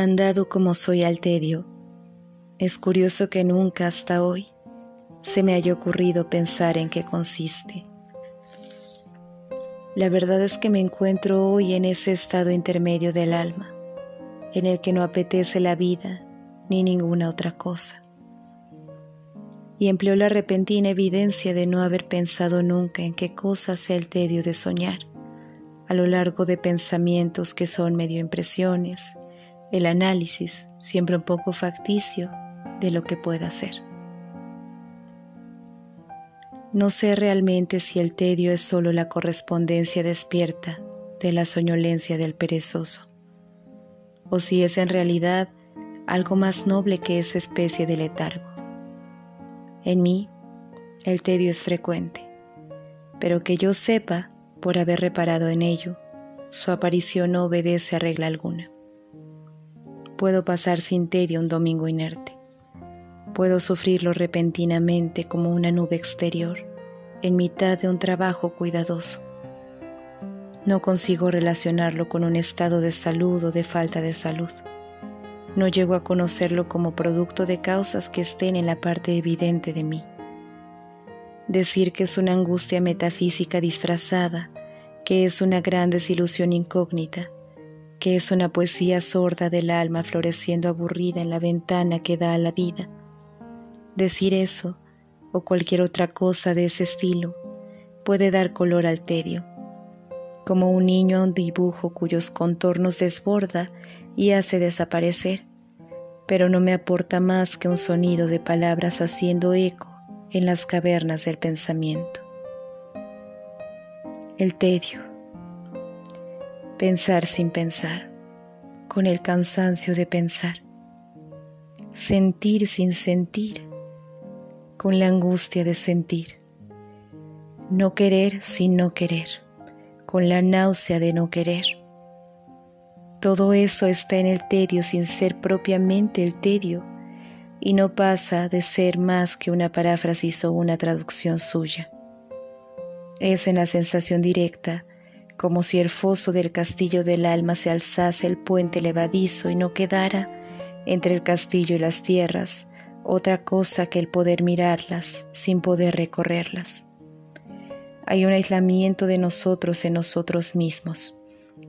Candado como soy al tedio, es curioso que nunca hasta hoy se me haya ocurrido pensar en qué consiste. La verdad es que me encuentro hoy en ese estado intermedio del alma, en el que no apetece la vida ni ninguna otra cosa. Y empleo la repentina evidencia de no haber pensado nunca en qué cosa sea el tedio de soñar, a lo largo de pensamientos que son medio impresiones, el análisis, siempre un poco facticio, de lo que pueda ser. No sé realmente si el tedio es solo la correspondencia despierta de la soñolencia del perezoso, o si es en realidad algo más noble que esa especie de letargo. En mí, el tedio es frecuente, pero que yo sepa, por haber reparado en ello, su aparición no obedece a regla alguna. Puedo pasar sin tedio un domingo inerte. Puedo sufrirlo repentinamente como una nube exterior en mitad de un trabajo cuidadoso. No consigo relacionarlo con un estado de salud o de falta de salud. No llego a conocerlo como producto de causas que estén en la parte evidente de mí. Decir que es una angustia metafísica disfrazada, que es una gran desilusión incógnita, que es una poesía sorda del alma floreciendo aburrida en la ventana que da a la vida. Decir eso, o cualquier otra cosa de ese estilo, puede dar color al tedio, como un niño a un dibujo cuyos contornos desborda y hace desaparecer, pero no me aporta más que un sonido de palabras haciendo eco en las cavernas del pensamiento. El tedio pensar sin pensar, con el cansancio de pensar, sentir sin sentir, con la angustia de sentir, no querer sin no querer, con la náusea de no querer. Todo eso está en el tedio sin ser propiamente el tedio y no pasa de ser más que una paráfrasis o una traducción suya. Es en la sensación directa como si el foso del castillo del alma se alzase el puente levadizo y no quedara entre el castillo y las tierras otra cosa que el poder mirarlas sin poder recorrerlas. Hay un aislamiento de nosotros en nosotros mismos,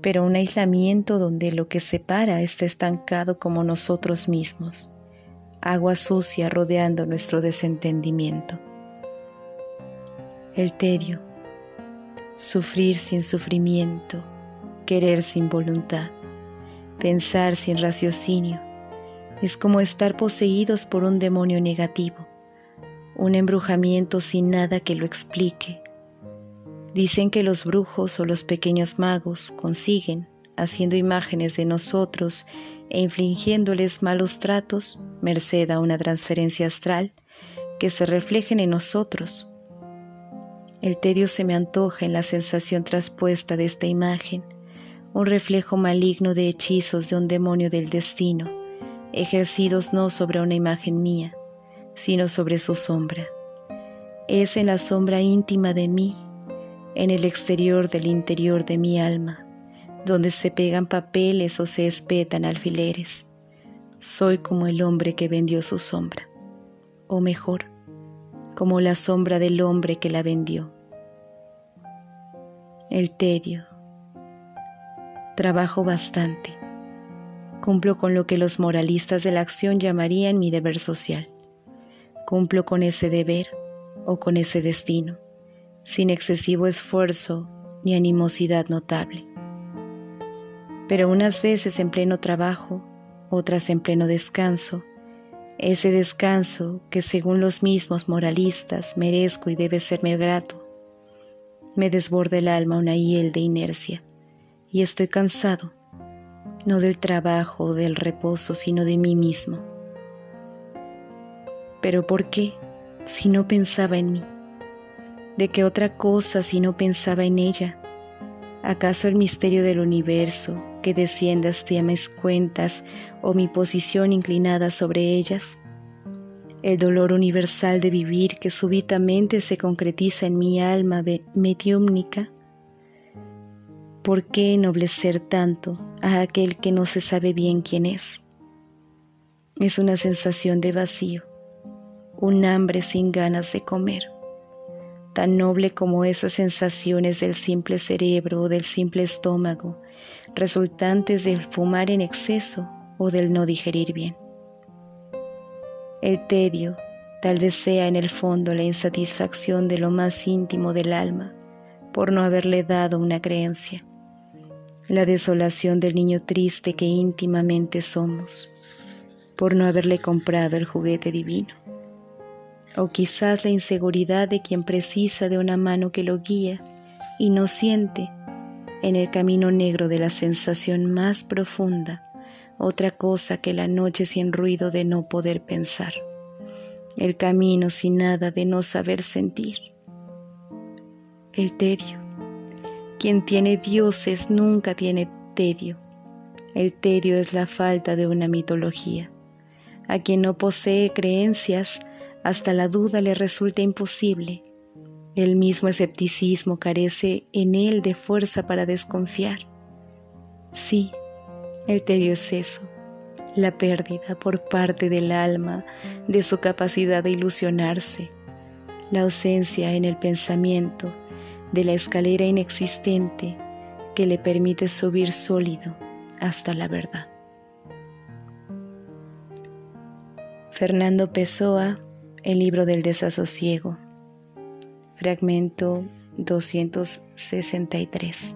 pero un aislamiento donde lo que separa está estancado como nosotros mismos, agua sucia rodeando nuestro desentendimiento. El tedio, sufrir sin sufrimiento, querer sin voluntad, pensar sin raciocinio. Es como estar poseídos por un demonio negativo, un embrujamiento sin nada que lo explique. Dicen que los brujos o los pequeños magos consiguen, haciendo imágenes de nosotros e infligiéndoles malos tratos, merced a una transferencia astral, que se reflejen en nosotros el tedio se me antoja en la sensación traspuesta de esta imagen, un reflejo maligno de hechizos de un demonio del destino, ejercidos no sobre una imagen mía, sino sobre su sombra. Es en la sombra íntima de mí, en el exterior del interior de mi alma, donde se pegan papeles o se espetan alfileres. Soy como el hombre que vendió su sombra, o mejor, como la sombra del hombre que la vendió. El tedio. Trabajo bastante. Cumplo con lo que los moralistas de la acción llamarían mi deber social. Cumplo con ese deber o con ese destino, sin excesivo esfuerzo ni animosidad notable. Pero unas veces en pleno trabajo, otras en pleno descanso, ese descanso que según los mismos moralistas merezco y debe serme grato. Me desborda el alma una hiel de inercia y estoy cansado, no del trabajo o del reposo, sino de mí mismo. Pero ¿por qué si no pensaba en mí? ¿De qué otra cosa si no pensaba en ella? ¿Acaso el misterio del universo que desciende hasta mis cuentas o mi posición inclinada sobre ellas? ¿El dolor universal de vivir que súbitamente se concretiza en mi alma mediúmnica? ¿Por qué ennoblecer tanto a aquel que no se sabe bien quién es? Es una sensación de vacío, un hambre sin ganas de comer, tan noble como esas sensaciones del simple cerebro o del simple estómago, resultantes del fumar en exceso o del no digerir bien. El tedio tal vez sea en el fondo la insatisfacción de lo más íntimo del alma por no haberle dado una creencia la desolación del niño triste que íntimamente somos, por no haberle comprado el juguete divino, o quizás la inseguridad de quien precisa de una mano que lo guía y no siente en el camino negro de la sensación más profunda otra cosa que la noche sin ruido de no poder pensar, el camino sin nada de no saber sentir, el tedio quien tiene dioses nunca tiene tedio. El tedio es la falta de una mitología. A quien no posee creencias, hasta la duda le resulta imposible. El mismo escepticismo carece en él de fuerza para desconfiar. Sí, el tedio es eso, la pérdida por parte del alma de su capacidad de ilusionarse, la ausencia en el pensamiento de la escalera inexistente que le permite subir sólido hasta la verdad. Fernando Pessoa, el libro del desasosiego, fragmento 263.